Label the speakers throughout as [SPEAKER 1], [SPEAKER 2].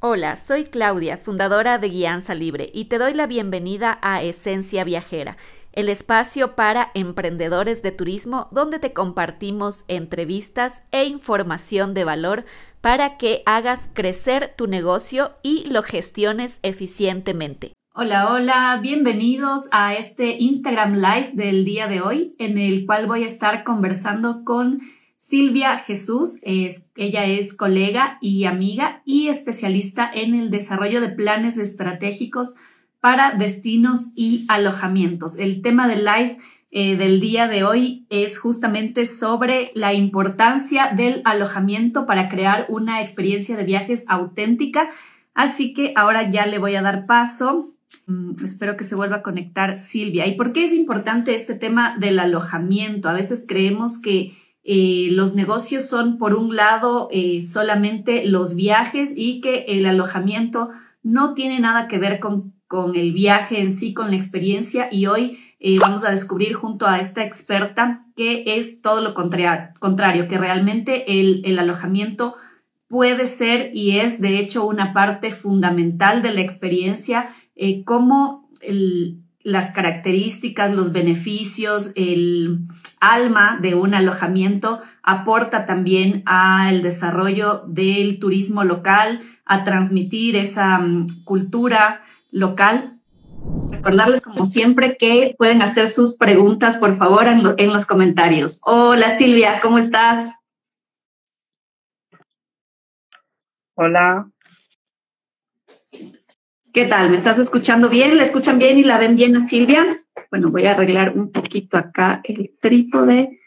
[SPEAKER 1] Hola, soy Claudia, fundadora de Guianza Libre, y te doy la bienvenida a Esencia Viajera, el espacio para emprendedores de turismo donde te compartimos entrevistas e información de valor para que hagas crecer tu negocio y lo gestiones eficientemente. Hola, hola, bienvenidos a este Instagram Live del día de hoy, en el cual voy a estar conversando con Silvia Jesús, es, ella es colega y amiga y especialista en el desarrollo de planes estratégicos para destinos y alojamientos. El tema del live eh, del día de hoy es justamente sobre la importancia del alojamiento para crear una experiencia de viajes auténtica. Así que ahora ya le voy a dar paso. Mm, espero que se vuelva a conectar Silvia. ¿Y por qué es importante este tema del alojamiento? A veces creemos que eh, los negocios son, por un lado, eh, solamente los viajes y que el alojamiento no tiene nada que ver con, con el viaje en sí, con la experiencia. Y hoy eh, vamos a descubrir junto a esta experta que es todo lo contrario, contrario que realmente el, el alojamiento puede ser y es de hecho una parte fundamental de la experiencia, como el, las características, los beneficios, el alma de un alojamiento aporta también al desarrollo del turismo local, a transmitir esa mm, cultura local. Recordarles como siempre que pueden hacer sus preguntas, por favor, en, en los comentarios. Hola Silvia, ¿cómo estás?
[SPEAKER 2] Hola.
[SPEAKER 1] ¿Qué tal? ¿Me estás escuchando bien? ¿La escuchan bien y la ven bien a Silvia? Bueno, voy a arreglar un poquito acá el trípode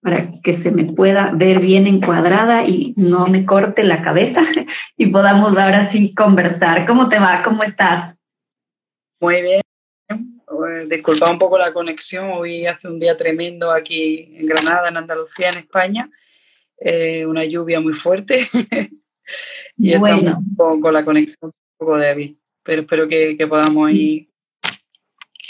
[SPEAKER 1] para que se me pueda ver bien encuadrada y no me corte la cabeza y podamos ahora sí conversar. ¿Cómo te va? ¿Cómo estás?
[SPEAKER 2] Muy bien. Disculpa un poco la conexión. Hoy hace un día tremendo aquí en Granada, en Andalucía, en España. Eh, una lluvia muy fuerte y bueno. estamos con la conexión un poco débil pero espero que, podamos ir.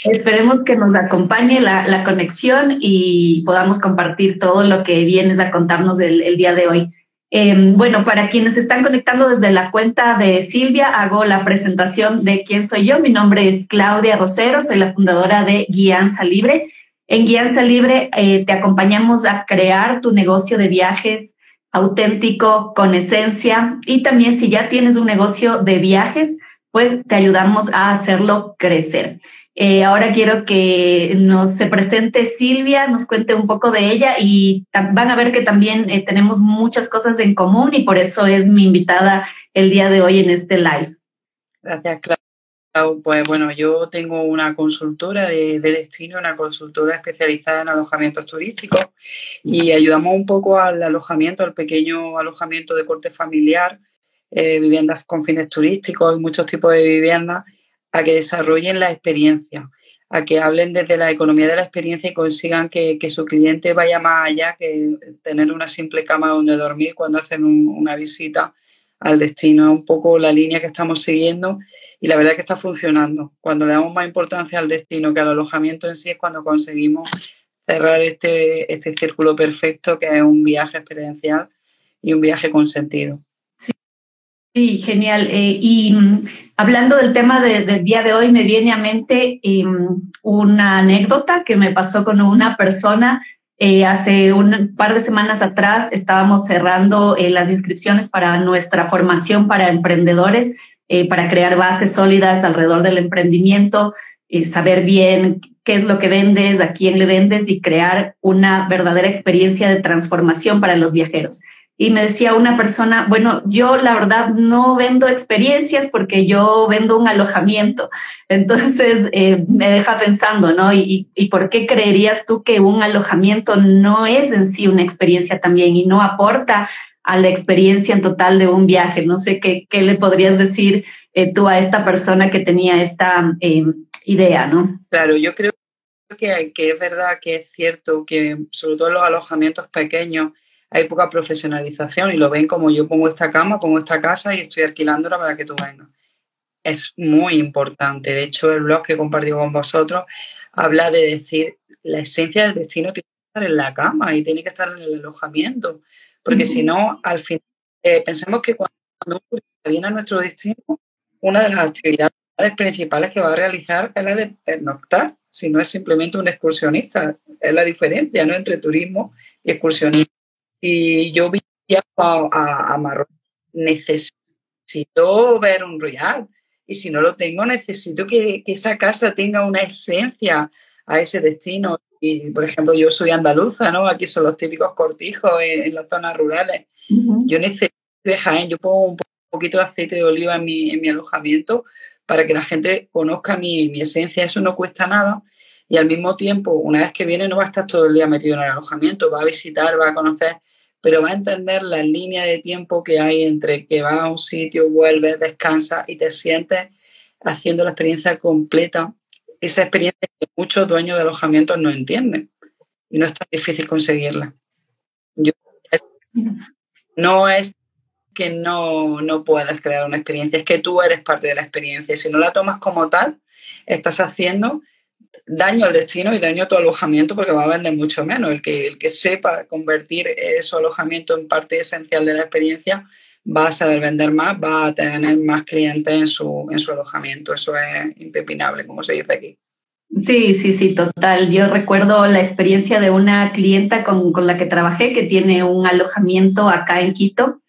[SPEAKER 1] Esperemos que nos acompañe la, conexión y podamos compartir todo lo que vienes a contarnos el, día de hoy. Em, bueno, para quienes están conectando desde la cuenta de Silvia, hago la presentación de quién soy yo. Mi nombre es Claudia Rosero, soy la fundadora de Guianza Libre. En Guianza Libre eh, te acompañamos a crear tu negocio de viajes auténtico, con esencia. Y también si ya tienes un negocio de viajes, pues te ayudamos a hacerlo crecer. Eh, ahora quiero que nos se presente Silvia, nos cuente un poco de ella y van a ver que también eh, tenemos muchas cosas en común y por eso es mi invitada el día de hoy en este live.
[SPEAKER 2] Gracias, Clau. Pues bueno, yo tengo una consultora de, de, destino, una consultora especializada en alojamientos turísticos y ayudamos un poco al alojamiento, al pequeño alojamiento de corte familiar eh, viviendas con fines turísticos, muchos tipos de viviendas, a que desarrollen la experiencia, a que hablen desde la economía de la experiencia y consigan que, su cliente vaya más allá que tener una simple cama donde dormir cuando hacen una visita al destino. Es un poco la línea que estamos siguiendo y la verdad es que está funcionando. Cuando le damos más importancia al destino que al alojamiento en sí es cuando conseguimos cerrar este, este círculo perfecto que es un viaje experiencial y un viaje con sentido.
[SPEAKER 1] Sí, genial. Eh, y mm, hablando del tema del día de hoy, me viene a mente em, una anécdota que me pasó con una persona. Eh, hace un par de semanas atrás estábamos cerrando eh, las inscripciones para nuestra formación para emprendedores, para crear bases sólidas alrededor del emprendimiento, saber bien qué es lo que vendes, a quién le vendes y crear una verdadera experiencia de transformación para los viajeros y me decía una persona, bueno, yo la verdad no vendo experiencias porque yo vendo un alojamiento. Entonces eh, me deja pensando, ¿no? ¿Y, por qué creerías tú que un alojamiento no es en sí una experiencia también y no aporta a la experiencia en total de un viaje? No sé qué, qué le podrías decir eh, tú a esta persona que tenía esta eh, idea, ¿no?
[SPEAKER 2] Claro, yo creo que, que es verdad que es cierto que sobre todo los alojamientos pequeños, hay poca profesionalización y lo ven como yo pongo esta cama, pongo esta casa y estoy alquilándola para que tú vengas. Es muy importante. De hecho, el blog que compartido con vosotros habla de decir la esencia del destino tiene que estar en la cama y tiene que estar en el alojamiento. Porque si no, al final, eh, pensemos que cuando cuando viene a nuestro destino, una de las actividades principales que va a realizar es la de pernoctar, si no es simplemente un excursionista. Es la diferencia ¿no? entre turismo y excursionismo. Si yo viajo a, a, Marruecos, necesito ver un real. Y si no lo tengo, necesito que, que, esa casa tenga una esencia a ese destino. Y, por ejemplo, yo soy andaluza, ¿no? Aquí son los típicos cortijos en, las zonas rurales. Yo necesito dejar, yo pongo un poquito de aceite de oliva en mi, en mi alojamiento para que la gente conozca mi, mi, esencia. Eso no cuesta nada. Y al mismo tiempo, una vez que viene, no va a estar todo el día metido en el alojamiento, va a visitar, va a conocer, pero va a entender la línea de tiempo que hay entre que va a un sitio, vuelve, descansa y te sientes haciendo la experiencia completa. Esa experiencia que muchos dueños de alojamientos no entienden y no es tan difícil conseguirla. no es que no, no puedas crear una experiencia, es que tú eres parte de la experiencia. Si no la tomas como tal, estás haciendo daño al destino y daño a tu alojamiento porque va a vender mucho menos. El que, el que sepa convertir su alojamiento en parte esencial de la experiencia va a saber vender más, va a tener más clientes en su, en su alojamiento. Eso es impepinable, como se dice aquí.
[SPEAKER 1] Sí, sí, sí, total. Yo recuerdo la experiencia de una clienta con, con la que trabajé que tiene un alojamiento acá en Quito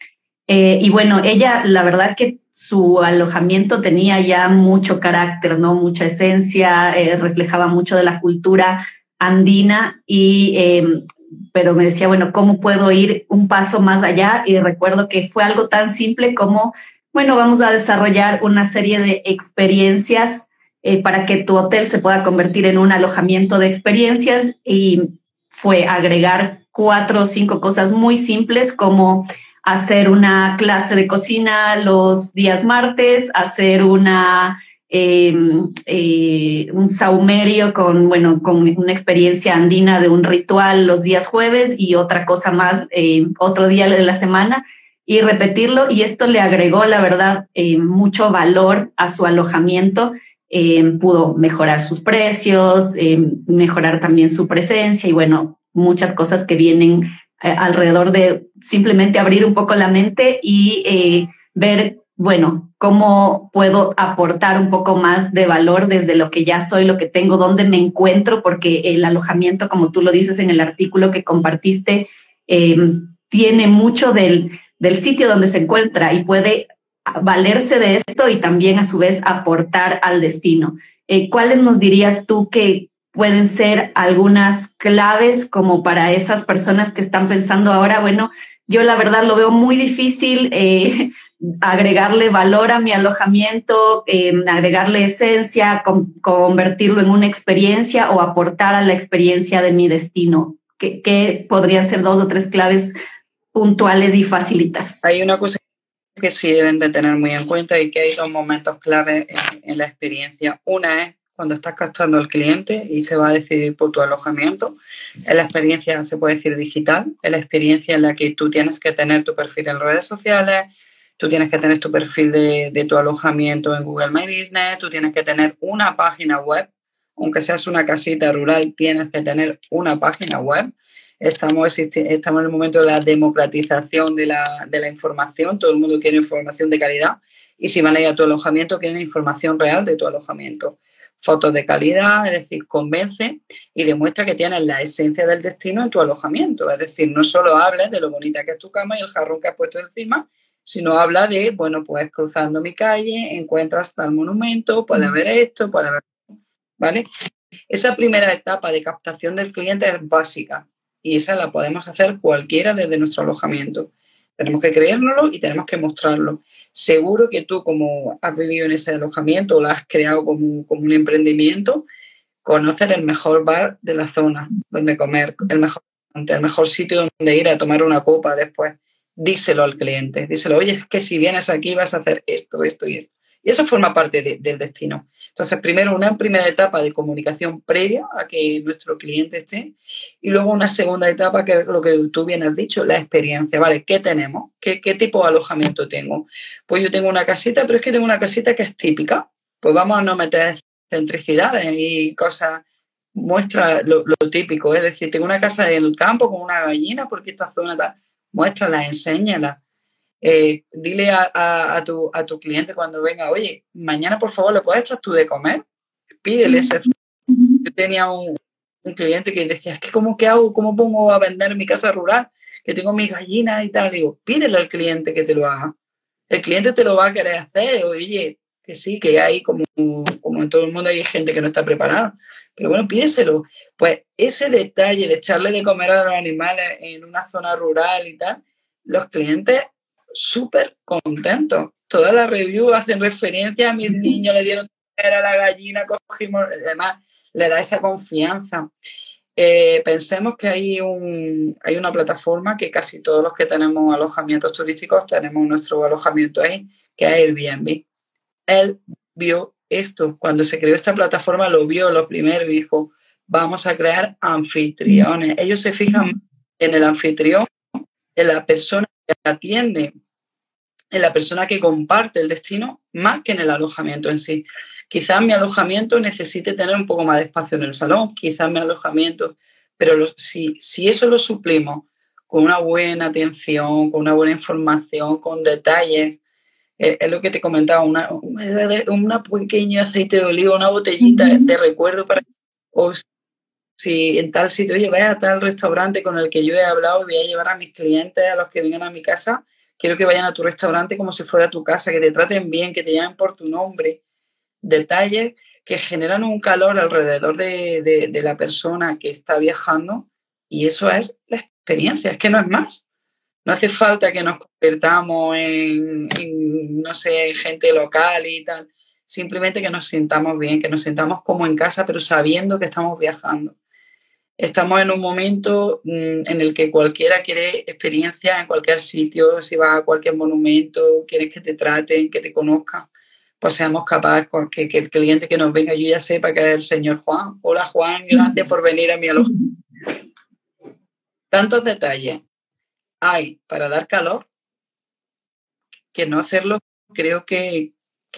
[SPEAKER 1] eh, y bueno, ella, la verdad que su alojamiento tenía ya mucho carácter, ¿no? Mucha esencia, eh, reflejaba mucho de la cultura andina y em, pero me decía, bueno, ¿cómo puedo ir un paso más allá? Y recuerdo que fue algo tan simple como, bueno, vamos a desarrollar una serie de experiencias eh, para que tu hotel se pueda convertir en un alojamiento de experiencias y fue agregar cuatro o cinco cosas muy simples como hacer una clase de cocina los días martes, hacer una, em, eh, un saumerio con, bueno, con una experiencia andina de un ritual los días jueves y otra cosa más eh, otro día de la semana y repetirlo. Y esto le agregó, la verdad, eh, mucho valor a su alojamiento. pudo mejorar sus precios, mejorar también su presencia y bueno, muchas cosas que vienen eh, alrededor de simplemente abrir un poco la mente y eh, ver, bueno, cómo puedo aportar un poco más de valor desde lo que ya soy, lo que tengo, dónde me encuentro, porque el alojamiento, como tú lo dices en el artículo que compartiste, eh, tiene mucho del, del sitio donde se encuentra y puede valerse de esto y también a su vez aportar al destino. ¿Cuáles nos dirías tú que, pueden ser algunas claves como para esas personas que están pensando ahora, bueno, yo la verdad lo veo muy difícil eh, agregarle valor a mi alojamiento, em, agregarle esencia, convertirlo en una experiencia o aportar a la experiencia de mi destino. ¿Qué, podrían ser dos o tres claves puntuales y facilitas?
[SPEAKER 2] Hay una cosa que sí deben de tener muy en cuenta y que hay dos momentos clave en la experiencia. Una es cuando estás captando al cliente y se va a decidir por tu alojamiento. Es la experiencia, se puede decir, digital, es la experiencia en la que tú tienes que tener tu perfil en redes sociales, tú tienes que tener tu perfil de, tu alojamiento en Google My Business, tú tienes que tener una página web, aunque seas una casita rural, tienes que tener una página web. Estamos, estamos en el momento de la democratización de la, de la información, todo el mundo quiere información de calidad. Y si van a ir a tu alojamiento, quieren información real de tu alojamiento fotos de calidad, es decir, convence y demuestra que tienes la esencia del destino en tu alojamiento. Es decir, no solo hables de lo bonita que es tu cama y el jarrón que has puesto encima, sino habla de, bueno, pues cruzando mi calle, encuentras tal monumento, puedes ver esto, puedes ver... ¿Vale? Esa primera etapa de captación del cliente es básica y esa la podemos hacer cualquiera desde nuestro alojamiento. Tenemos que creérnoslo y tenemos que mostrarlo. Seguro que tú, como has vivido en ese alojamiento o lo has creado como, como un emprendimiento, conoces el mejor bar de la zona donde comer, el mejor, el mejor sitio donde ir a tomar una copa después. Díselo al cliente, díselo, oye, es que si vienes aquí vas a hacer esto, esto y esto. Y eso forma parte del destino. Entonces, primero una primera etapa de comunicación previa a que nuestro cliente esté y luego una segunda etapa que es lo que tú bien has dicho, la experiencia. ¿Vale? ¿Qué tenemos? ¿Qué, qué tipo de alojamiento tengo? Pues yo tengo una casita, pero es que tengo una casita que es típica. Pues vamos a no meter centricidades y cosas muestra lo, típico, es decir, tengo una casa en el campo con una gallina porque esta zona tal, muéstrala, enséñala. Eh, dile a, tu, a tu cliente cuando venga, oye, mañana por favor le puedes echar tú de comer, pídele ese. Yo tenía un, cliente que decía, es que ¿cómo que hago? ¿Cómo pongo a vender mi casa rural? Que tengo mis gallinas y tal. Digo, pídele al cliente que te lo haga. El cliente te lo va a querer hacer. Oye, que sí, que hay como, como en todo el mundo hay gente que no está preparada. Pero bueno, pídeselo. Pues ese detalle de echarle de comer a los animales en una zona rural y tal, los clientes súper contentos. Todas las reviews hacen referencia a mis niños, le dieron a la gallina, cogimos, además le da esa confianza. Eh, pensemos que hay, un, hay una plataforma que casi todos los que tenemos alojamientos turísticos tenemos nuestro alojamiento ahí, que es Airbnb. Él vio esto, cuando se creó esta plataforma lo vio lo primero y dijo, vamos a crear anfitriones. Ellos se fijan en el anfitrión, en la persona que atiende, en la persona que comparte el destino, más que en el alojamiento en sí. Quizás mi alojamiento necesite tener un poco más de espacio en el salón, quizás mi alojamiento, pero si, si eso lo suplimos con una buena atención, con una buena información, con detalles, eh, es lo que te comentaba, una, una pequeña aceite de oliva, una botellita de recuerdo para o si en tal sitio, oye, vaya a tal restaurante con el que yo he hablado voy a llevar a mis clientes, a los que vengan a mi casa, quiero que vayan a tu restaurante como si fuera tu casa, que te traten bien, que te llamen por tu nombre. Detalles que generan un calor alrededor de, de la persona que está viajando y eso es la experiencia, es que no es más. No hace falta que nos convirtamos en, no sé, gente local y tal. Simplemente que nos sintamos bien, que nos sintamos como en casa, pero sabiendo que estamos viajando. Estamos en un momento mm, en el que cualquiera quiere experiencia en cualquier sitio, si va a cualquier monumento, quieres que te traten, que te conozcan, pues seamos capaces que, que el cliente que nos venga yo ya sepa que es el señor Juan. Hola Juan, gracias por venir a mi alojamiento. Tantos detalles hay para dar calor, que no hacerlo creo que,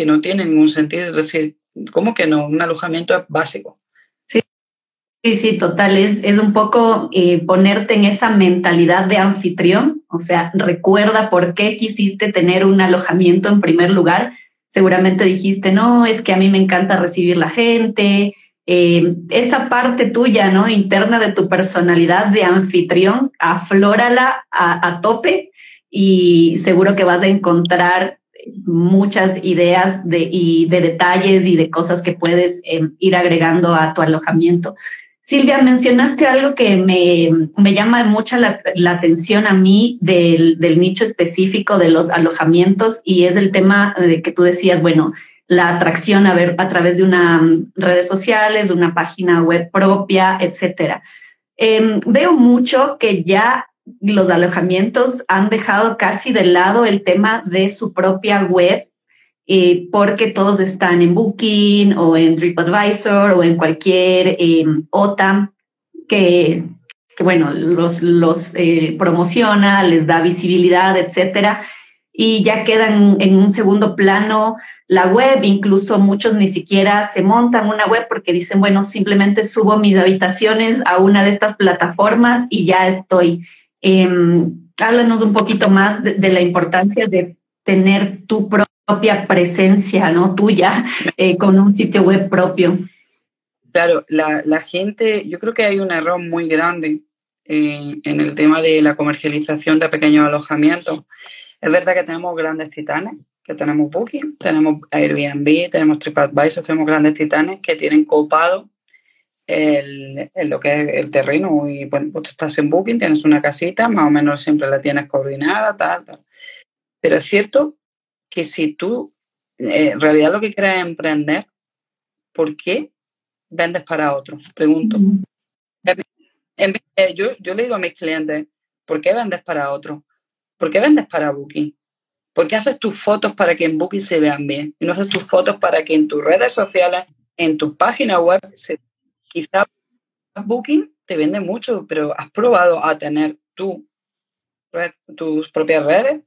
[SPEAKER 2] no tiene ningún sentido. Es decir, ¿cómo que no? Un alojamiento es básico.
[SPEAKER 1] Sí, sí, total. Es, es un poco eh, ponerte en esa mentalidad de anfitrión. O sea, recuerda por qué quisiste tener un alojamiento en primer lugar. Seguramente dijiste, no, es que a mí me encanta recibir la gente, eh, esa parte tuya, ¿no? Interna de tu personalidad de anfitrión, aflórala a, tope y seguro que vas a encontrar muchas ideas de, y de detalles y de cosas que puedes em, ir agregando a tu alojamiento. Silvia, mencionaste algo que me, me llama mucha la, atención a mí del, del, nicho específico de los alojamientos y es el tema de que tú decías, bueno, la atracción a ver a través de unas mm, redes sociales, de una página web propia, etcétera. Em, veo mucho que ya los alojamientos han dejado casi de lado el tema de su propia web eh, porque todos están en Booking o en TripAdvisor o en cualquier eh, OTA que, bueno, los, los eh, promociona, les da visibilidad, etcétera, y ya quedan en un segundo plano la web, incluso muchos ni siquiera se montan una web porque dicen, bueno, simplemente subo mis habitaciones a una de estas plataformas y ya estoy. Em, háblanos un poquito más de, la importancia de tener tu propia presencia, ¿no? Tuya, eh, con un sitio web propio.
[SPEAKER 2] Claro, la, la, gente, yo creo que hay un error muy grande en, en el tema de la comercialización de pequeños alojamientos. Es verdad que tenemos grandes titanes, que tenemos Booking, tenemos Airbnb, tenemos TripAdvisor, tenemos grandes titanes que tienen copado el, lo que es el terreno. Y bueno, pues tú estás en Booking, tienes una casita, más o menos siempre la tienes coordinada, tal, tal. Pero es cierto que si tú eh, en realidad lo que quieres es emprender, ¿por qué vendes para otros? Pregunto. yo, yo le digo a mis clientes, ¿por qué vendes para otros? ¿Por qué vendes para Booking? ¿Por qué haces tus fotos para que en Booking se vean bien? Y no haces tus fotos para que en tus redes sociales, en tu página web, se... quizá Booking te vende mucho, pero has probado a tener tu tus propias redes.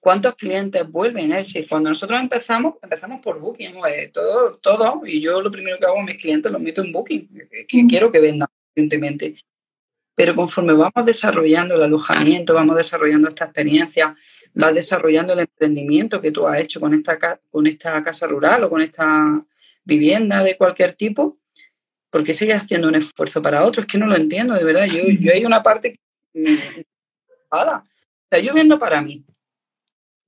[SPEAKER 2] ¿Cuántos clientes vuelven? Es decir, cuando nosotros empezamos, empezamos por Booking, todo, todo, y yo lo primero que hago a mis clientes lo meto en Booking, que quiero que vendan, evidentemente. Pero conforme vamos desarrollando el alojamiento, vamos desarrollando esta experiencia, vas desarrollando el emprendimiento que tú has hecho con esta, con esta casa rural o con esta vivienda de cualquier tipo, ¿por qué sigues haciendo un esfuerzo para otro? Es que no lo entiendo, de verdad. Yo, yo hay una parte que me... O sea, yo vendo para mí.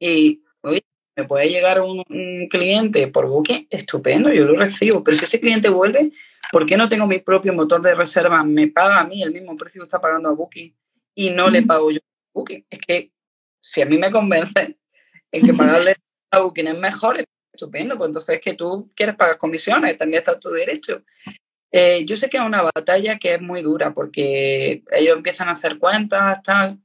[SPEAKER 2] Y, oye, me puede llegar un, cliente por booking, estupendo, yo lo recibo. Pero si ese cliente vuelve, ¿por qué no tengo mi propio motor de reserva? Me paga a mí el mismo precio que está pagando a Booking y no le pago yo a Booking. Es que si a mí me convence en que pagarle a Booking es mejor, es estupendo. Pues entonces es que tú quieres pagar comisiones, también está tu derecho. Eh, yo sé que es una batalla que es muy dura porque ellos empiezan a hacer cuentas, tal,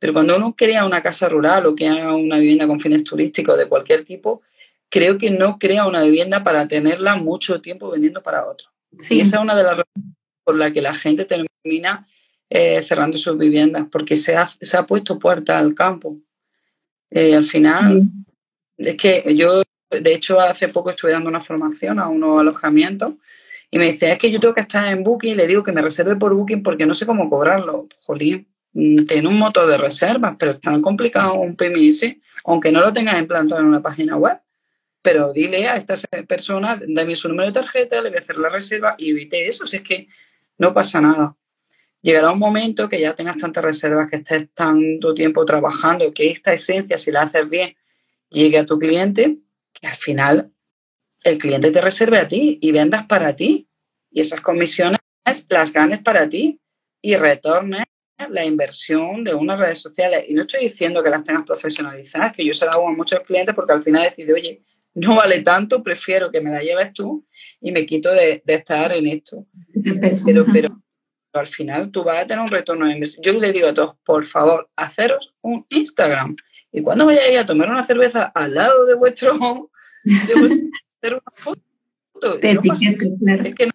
[SPEAKER 2] pero cuando uno crea una casa rural o crea una vivienda con fines turísticos de cualquier tipo, creo que no crea una vivienda para tenerla mucho tiempo vendiendo para otro. Sí. Y esa es una de las razones por las que la gente termina eh, cerrando sus viviendas, porque se ha, se ha puesto puerta al campo. Eh, al final, es que yo, de hecho, hace poco estuve dando una formación a unos alojamientos y me dice, es que yo tengo que estar en Booking y le digo que me reserve por Booking porque no sé cómo cobrarlo. Jolín, tiene un motor de reservas, pero es tan complicado un PMS, aunque no lo tengas implantado en una página web. Pero dile a esta persona, dame su número de tarjeta, le voy a hacer la reserva y evite eso, si es que no pasa nada. Llegará un momento que ya tengas tantas reservas, que estés tanto tiempo trabajando, que esta esencia, si la haces bien, llegue a tu cliente, que al final el cliente te reserve a ti y vendas para ti. Y esas comisiones las ganes para ti y retornes la inversión de unas redes sociales. Y no estoy diciendo que las tengas profesionalizadas, que yo se las hago a muchos clientes porque al final decido, oye, no vale tanto, prefiero que me la lleves tú y me quito de, estar en esto. Pero, pero al final tú vas a tener un retorno de inversión. Yo le digo a todos, por favor, haceros un Instagram. Y cuando vayáis a tomar una cerveza al lado de vuestro, hacer una foto. es, que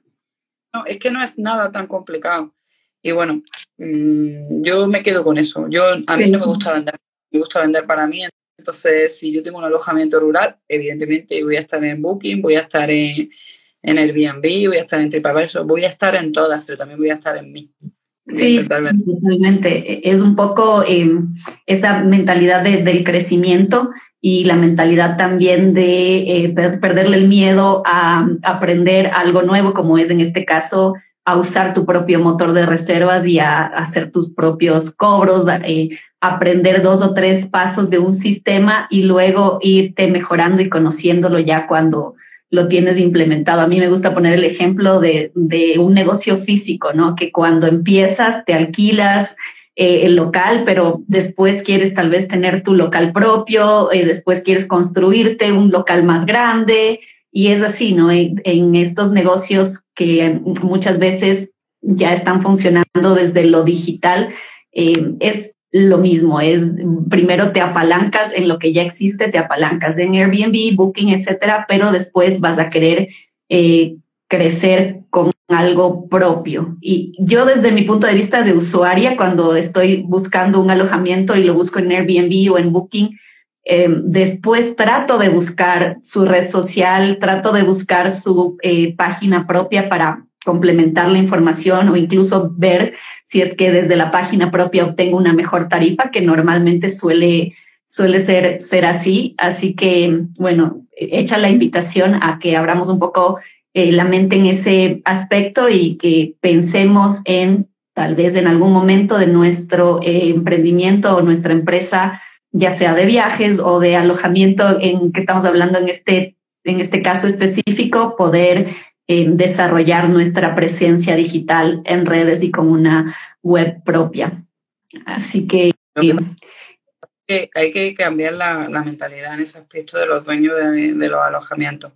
[SPEAKER 2] no, es que no es nada tan complicado. Y bueno, mm, yo me quedo con eso. Yo A mí no me gusta vender, me gusta vender para mí. Entonces, si yo tengo un alojamiento rural, evidentemente voy a estar en Booking, voy a estar en, en Airbnb, voy a estar en TripAdvisor, voy a estar en todas, pero también voy a estar en mí.
[SPEAKER 1] Sí, totalmente. Es un poco eh, esa mentalidad del crecimiento y la mentalidad también de eh, perderle el miedo a aprender algo nuevo, como es en este caso a usar tu propio motor de reservas y a, hacer tus propios cobros, eh, aprender dos o tres pasos de un sistema y luego irte mejorando y conociéndolo ya cuando lo tienes implementado. A mí me gusta poner el ejemplo de, de un negocio físico, ¿no? Que cuando empiezas te alquilas eh, el local, pero después quieres tal vez tener tu local propio, eh, después quieres construirte un local más grande y es así, ¿no? En, estos negocios que muchas veces ya están funcionando desde lo digital, eh, es lo mismo, es primero te apalancas en lo que ya existe, te apalancas en Airbnb, Booking, etcétera, pero después vas a querer crecer con algo propio. Y yo desde mi punto de vista de usuaria, cuando estoy buscando un alojamiento y lo busco en Airbnb o en Booking, em, después trato de buscar su red social, trato de buscar su eh, página propia para complementar la información o incluso ver si es que desde la página propia obtengo una mejor tarifa, que normalmente suele, suele ser, ser así. Así que, bueno, echa la invitación a que abramos un poco eh, la mente en ese aspecto y que pensemos en tal vez en algún momento de nuestro eh, emprendimiento o nuestra empresa, ya sea de viajes o de alojamiento en que estamos hablando en este, en este caso específico, poder eh, desarrollar nuestra presencia digital en redes y con una web propia. Así que...
[SPEAKER 2] hay que cambiar la, mentalidad en ese aspecto de los dueños de los alojamientos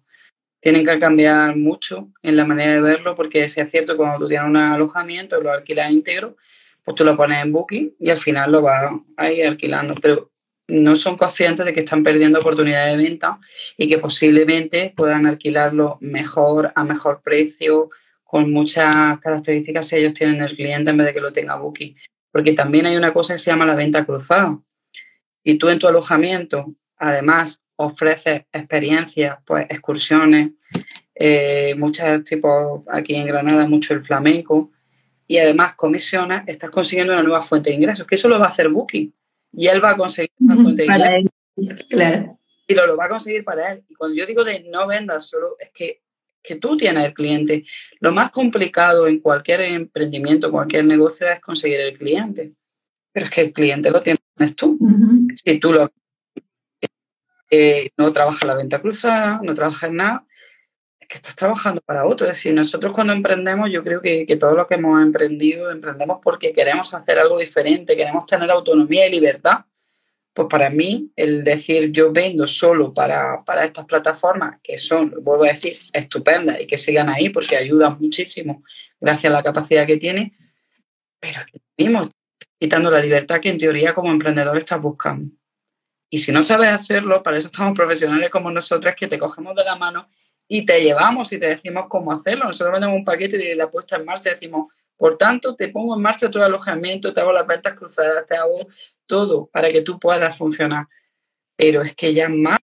[SPEAKER 2] tienen que cambiar mucho en la manera de verlo, porque si es cierto, cuando tú tienes un alojamiento, lo alquilas íntegro, pues tú lo pones en Booking y al final lo vas a ir alquilando. Pero no son conscientes de que están perdiendo oportunidades de venta y que posiblemente puedan alquilarlo mejor, a mejor precio, con muchas características si ellos tienen el cliente en vez de que lo tenga Booking. Porque también hay una cosa que se llama la venta cruzada. Y tú en tu alojamiento, además, ofrece experiencias, pues excursiones, eh, muchos tipos, aquí en Granada mucho el flamenco, y además comisiones, estás consiguiendo una nueva fuente de ingresos, que eso lo va a hacer Booking. Y él va a conseguir esa fuente
[SPEAKER 1] de Claro.
[SPEAKER 2] Y lo, lo va a conseguir para él. Y cuando yo digo de no vendas solo, es que, que tú tienes el cliente. Lo más complicado en cualquier emprendimiento, cualquier negocio es conseguir el cliente. Pero es que el cliente lo tienes tú. Si tú lo eh, no trabajas la venta cruzada, no trabajas nada, que estás trabajando para otro. Es decir, nosotros cuando emprendemos, yo creo que, que todo lo que hemos emprendido, emprendemos porque queremos hacer algo diferente, queremos tener autonomía y libertad. Pues para mí, el decir yo vendo solo para, para estas plataformas, que son, vuelvo a decir, estupendas y que sigan ahí porque ayudan muchísimo gracias a la capacidad que tiene, pero mismo quitando la libertad que en teoría como emprendedor estás buscando. Y si no sabes hacerlo, para eso estamos profesionales como nosotras que te cogemos de la mano y te llevamos y te decimos cómo hacerlo. Nosotros vendemos un paquete de la puesta en marcha y decimos, por tanto, te pongo en marcha el alojamiento, te hago las ventas cruzadas, te hago todo para que tú puedas funcionar. Pero es que ya más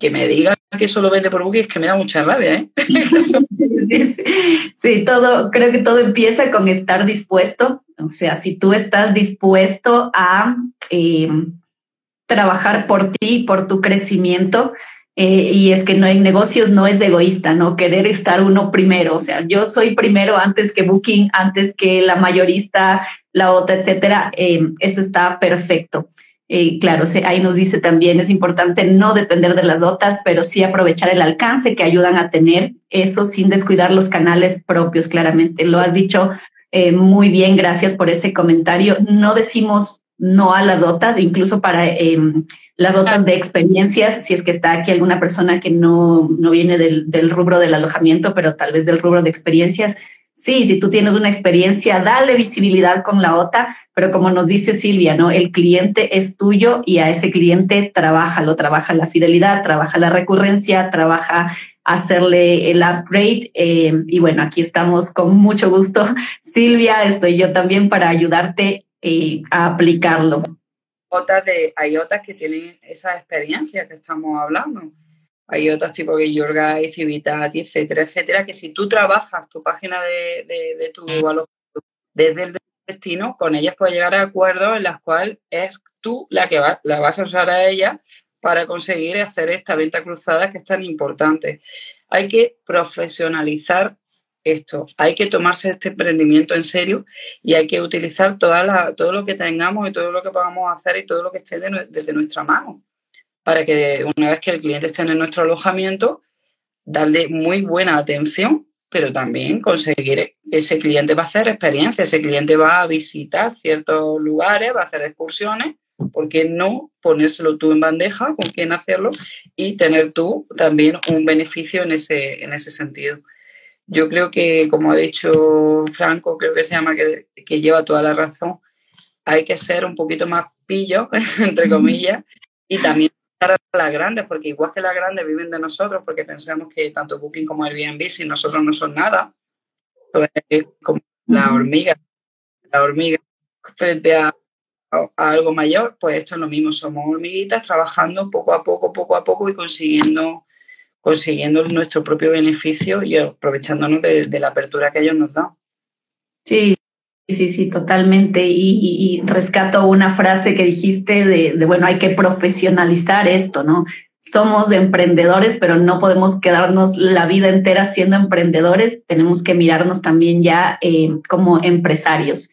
[SPEAKER 2] que me digan que solo vende por Booking es que me da mucha rabia, ¿eh?
[SPEAKER 1] sí, sí, sí, todo, creo que todo empieza con estar dispuesto. O sea, si tú estás dispuesto a eh, trabajar por ti, por tu crecimiento. Eh, y es que no hay negocios, no es egoísta, ¿no? Querer estar uno primero. O sea, yo soy primero antes que Booking, antes que la mayorista, la otra, etcétera. Eh, eso está perfecto. Eh, claro, ahí nos dice también, es importante no depender de las otras, pero sí aprovechar el alcance que ayudan a tener, eso sin descuidar los canales propios, claramente. Lo has dicho muy bien, gracias por ese comentario. No decimos no a las dotas, incluso para em, las dotas de experiencias, si es que está aquí alguna persona que no, no viene del, del, rubro del alojamiento, pero tal vez del rubro de experiencias. Sí, si tú tienes una experiencia, dale visibilidad con la OTA, pero como nos dice Silvia, ¿no? El cliente es tuyo y a ese cliente trabaja, lo trabaja la fidelidad, trabaja la recurrencia, trabaja hacerle el upgrade. Eh, y bueno, aquí estamos con mucho gusto. Silvia, estoy yo también para ayudarte a aplicarlo.
[SPEAKER 2] Hay otras que tienen esa experiencia que estamos hablando. Hay otras tipo que Yorga, Civitati, etcétera, etcétera, que si tú trabajas tu página de, tu desde el destino, con ellas puedes llegar a acuerdos en las cuales es tú la que va, la vas a usar a ella para conseguir hacer esta venta cruzada que es tan importante. Hay que profesionalizar esto. Hay que tomarse este emprendimiento en serio y hay que utilizar toda la, todo lo que tengamos y todo lo que podamos hacer y todo lo que esté desde nuestra mano para que una vez que el cliente esté en nuestro alojamiento, darle muy buena atención, pero también conseguir ese cliente va a hacer experiencia, ese cliente va a visitar ciertos lugares, va a hacer excursiones, ¿por qué no ponérselo tú en bandeja con quién hacerlo y tener tú también un beneficio en ese, en ese sentido? Yo creo que, como ha dicho Franco, creo que se llama que, que lleva toda la razón, hay que ser un poquito más pillo, entre comillas, y también a las grandes, porque igual que las grandes viven de nosotros, porque pensamos que tanto Booking como Airbnb sin nosotros no son nada, como la hormiga, la hormiga frente a, a, algo mayor, pues esto es lo mismo, somos hormiguitas trabajando poco a poco, poco a poco y consiguiendo consiguiendo nuestro propio beneficio y aprovechándonos de, la apertura que ellos nos dan.
[SPEAKER 1] Sí, sí, sí, totalmente. Y, rescato una frase que dijiste de, bueno, hay que profesionalizar esto, ¿no? Somos emprendedores, pero no podemos quedarnos la vida entera siendo emprendedores, tenemos que mirarnos también ya eh, como empresarios.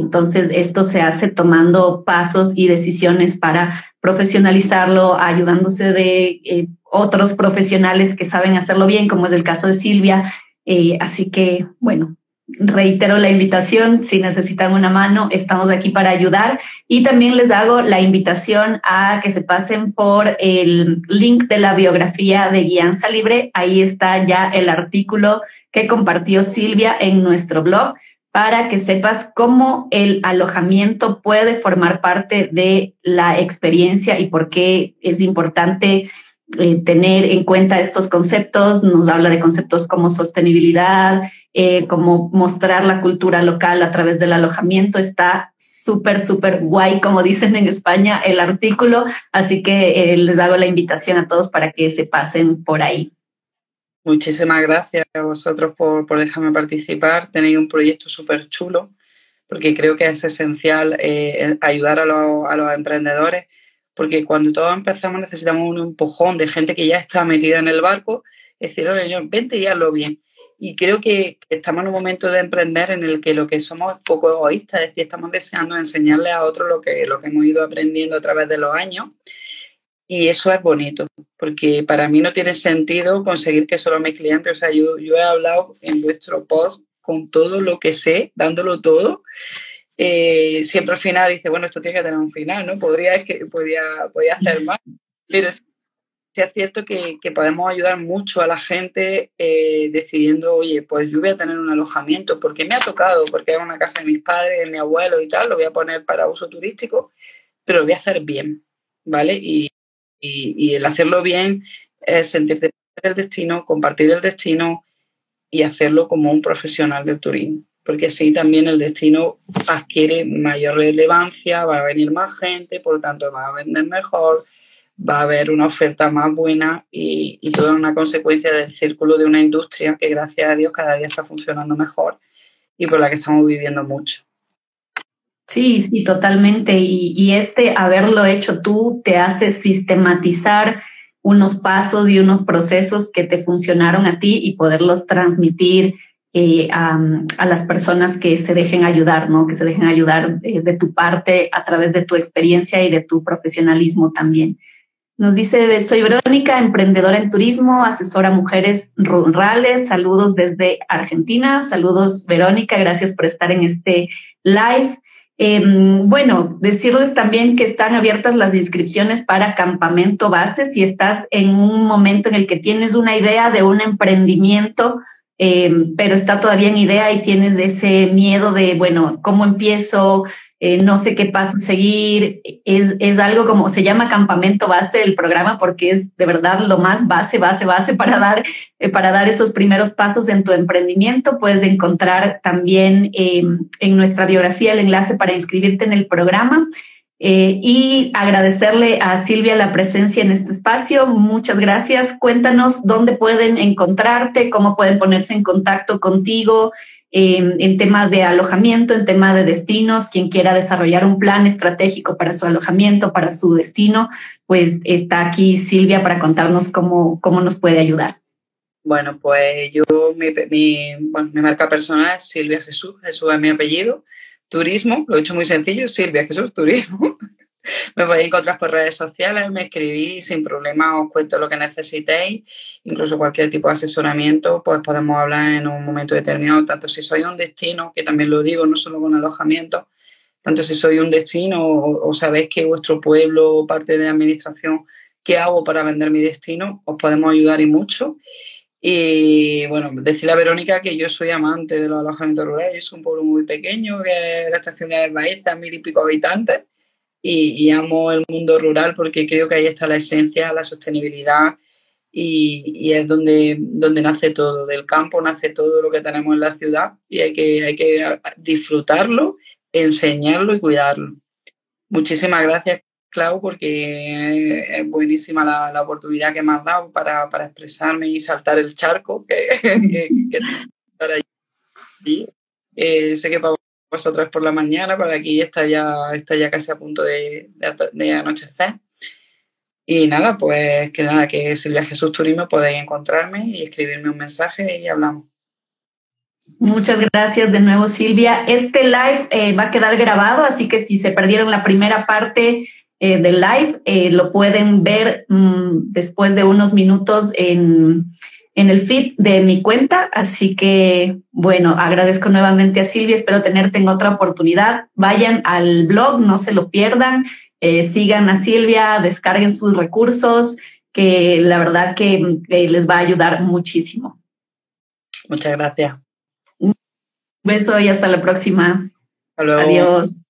[SPEAKER 1] Entonces, esto se hace tomando pasos y decisiones para profesionalizarlo, ayudándose de eh, otros profesionales que saben hacerlo bien, como es el caso de Silvia. Eh, así que, bueno, reitero la invitación, si necesitan una mano, estamos aquí para ayudar. Y también les hago la invitación a que se pasen por el link de la biografía de Guianza Libre. Ahí está ya el artículo que compartió Silvia en nuestro blog para que sepas cómo el alojamiento puede formar parte de la experiencia y por qué es importante eh, tener en cuenta estos conceptos. Nos habla de conceptos como sostenibilidad, eh, como mostrar la cultura local a través del alojamiento. Está súper, súper guay, como dicen en España, el artículo. Así que eh, les hago la invitación a todos para que se pasen por ahí.
[SPEAKER 2] Muchísimas gracias a vosotros por, por dejarme participar. Tenéis un proyecto súper chulo porque creo que es esencial eh, ayudar a, a los emprendedores, porque cuando todos empezamos necesitamos un empujón de gente que ya está metida en el barco, es decir, oye, vente y hazlo bien. Y creo que estamos en un momento de emprender en el que lo que somos es poco egoístas, es decir, estamos deseando enseñarle a otros lo que, lo que hemos ido aprendiendo a través de los años. Y eso es bonito, porque para mí no tiene sentido conseguir que solo mis clientes, o sea, yo, yo he hablado en vuestro post con todo lo que sé, dándolo todo. Eh, siempre al final dice, bueno, esto tiene que tener un final, ¿no? Podría, que, podía, podía hacer más, pero sí es cierto que, podemos ayudar mucho a la gente eh, decidiendo, oye, pues yo voy a tener un alojamiento porque me ha tocado, porque es una casa de mis padres, de mi abuelo y tal, lo voy a poner para uso turístico, pero lo voy a hacer bien, ¿vale? Y, el hacerlo bien es sentirte el destino, compartir el destino y hacerlo como un profesional del turismo. Porque así también el destino adquiere mayor relevancia, va a venir más gente, por lo tanto va a vender mejor, va a haber una oferta más buena y, y toda una consecuencia del círculo de una industria que gracias a Dios cada día está funcionando mejor y por la que estamos viviendo mucho.
[SPEAKER 1] Sí, sí, totalmente. Y, este haberlo hecho tú te hace sistematizar unos pasos y unos procesos que te funcionaron a ti y poderlos transmitir eh, a, las personas que se dejen ayudar, ¿no? Que se dejen ayudar eh, de tu parte a través de tu experiencia y de tu profesionalismo también. Nos dice, soy Verónica, emprendedora en turismo, asesora mujeres rurales. Saludos desde Argentina. Saludos, Verónica. Gracias por estar en este live. Em, bueno, decirles también que están abiertas las inscripciones para campamento base. Si estás en un momento en el que tienes una idea de un emprendimiento, em, pero está todavía en idea y tienes ese miedo de, bueno, ¿cómo empiezo? Eh, no sé qué paso seguir, es, es, algo como se llama campamento base el programa porque es de verdad lo más base, base, base para dar, eh, para dar esos primeros pasos en tu emprendimiento. Puedes encontrar también eh, en nuestra biografía el enlace para inscribirte en el programa. y agradecerle a Silvia la presencia en este espacio. Muchas gracias. Cuéntanos dónde pueden encontrarte, cómo pueden ponerse en contacto contigo, en temas de alojamiento, en tema de destinos, quien quiera desarrollar un plan estratégico para su alojamiento, para su destino, pues está aquí Silvia para contarnos cómo, cómo nos puede ayudar.
[SPEAKER 2] Bueno, pues yo, mi, mi, bueno, mi marca personal es Silvia Jesús, Jesús es mi apellido. Turismo, lo he hecho muy sencillo, Silvia Jesús, turismo. Me podéis encontrar por redes sociales, me escribís sin problema, os cuento lo que necesitéis, incluso cualquier tipo de asesoramiento, pues podemos hablar en un momento determinado, tanto si soy un destino, que también lo digo, no solo con alojamiento, tanto si soy un destino o, sabéis que vuestro pueblo o parte de la administración, ¿qué hago para vender mi destino? Os podemos ayudar y mucho. Y bueno, decirle a Verónica que yo soy amante de los alojamientos rurales, soy un pueblo muy pequeño, que la estación de Baeza, mil y pico habitantes, y, amo el mundo rural porque creo que ahí está la esencia, la sostenibilidad y, es donde, donde nace todo. Del campo nace todo lo que tenemos en la ciudad y hay que, hay que disfrutarlo, enseñarlo y cuidarlo. Muchísimas gracias, Clau, porque es buenísima la, la oportunidad que me has dado para, para, expresarme y saltar el charco que, que, que estar ahí. Eh, sé que para vosotras por la mañana, para aquí está ya, está ya casi a punto de, de, anochecer. Y nada, pues que nada, que Silvia Jesús Turismo podéis encontrarme y escribirme un mensaje y hablamos.
[SPEAKER 1] Muchas gracias de nuevo, Silvia. Este live eh, va a quedar grabado, así que si se perdieron la primera parte eh, del live, eh, lo pueden ver mmm, después de unos minutos en, en el feed de mi cuenta. Así que, bueno, agradezco nuevamente a Silvia. Espero tenerte en otra oportunidad. Vayan al blog, no se lo pierdan. Eh, sigan a Silvia, descarguen sus recursos, que la verdad que les va a ayudar muchísimo.
[SPEAKER 2] Muchas gracias.
[SPEAKER 1] Un beso y hasta la próxima. Adiós.